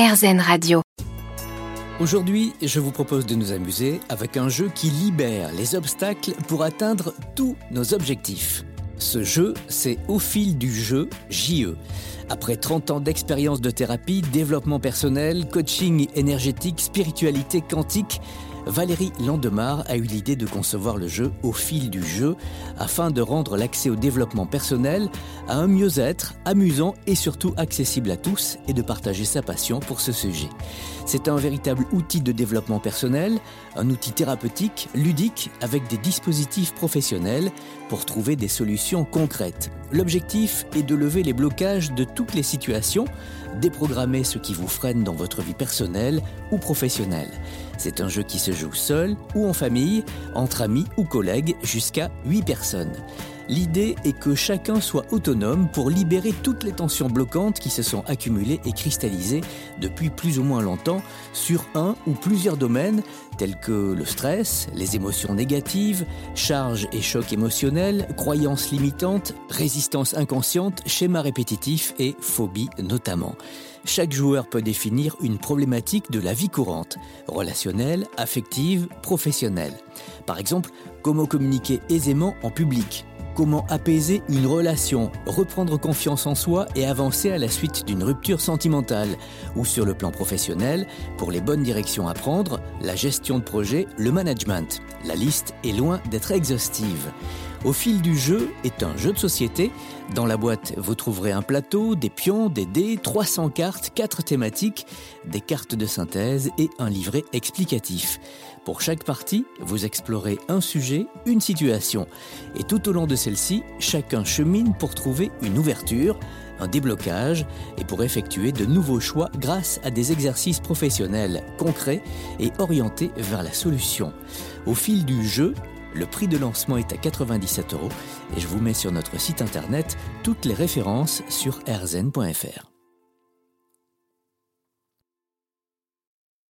RZN Radio. Aujourd'hui, je vous propose de nous amuser avec un jeu qui libère les obstacles pour atteindre tous nos objectifs. Ce jeu, c'est Au fil du jeu, JE. Après 30 ans d'expérience de thérapie, développement personnel, coaching énergétique, spiritualité quantique, Valérie Landemar a eu l'idée de concevoir le jeu au fil du jeu afin de rendre l'accès au développement personnel à un mieux-être amusant et surtout accessible à tous et de partager sa passion pour ce sujet. C'est un véritable outil de développement personnel, un outil thérapeutique, ludique, avec des dispositifs professionnels pour trouver des solutions concrètes. L'objectif est de lever les blocages de toutes les situations, déprogrammer ce qui vous freine dans votre vie personnelle ou professionnelle. C'est un jeu qui se joue seul ou en famille, entre amis ou collègues, jusqu'à 8 personnes. L'idée est que chacun soit autonome pour libérer toutes les tensions bloquantes qui se sont accumulées et cristallisées depuis plus ou moins longtemps sur un ou plusieurs domaines tels que le stress, les émotions négatives, charges et chocs émotionnels, croyances limitantes, résistance inconsciente, schémas répétitifs et phobies notamment. Chaque joueur peut définir une problématique de la vie courante, relationnelle, affective, professionnelle. Par exemple, comment communiquer aisément en public, Comment apaiser une relation, reprendre confiance en soi et avancer à la suite d'une rupture sentimentale ou sur le plan professionnel, pour les bonnes directions à prendre, la gestion de projet, le management. La liste est loin d'être exhaustive. Au fil du jeu est un jeu de société. Dans la boîte, vous trouverez un plateau, des pions, des dés, 300 cartes, 4 thématiques, des cartes de synthèse et un livret explicatif. Pour chaque partie, vous explorez un sujet, une situation. Et tout au long de celle-ci, chacun chemine pour trouver une ouverture, un déblocage et pour effectuer de nouveaux choix grâce à des exercices professionnels concrets et orientés vers la solution. Au fil du jeu, le prix de lancement est à 97 euros et je vous mets sur notre site internet toutes les références sur rzn.fr.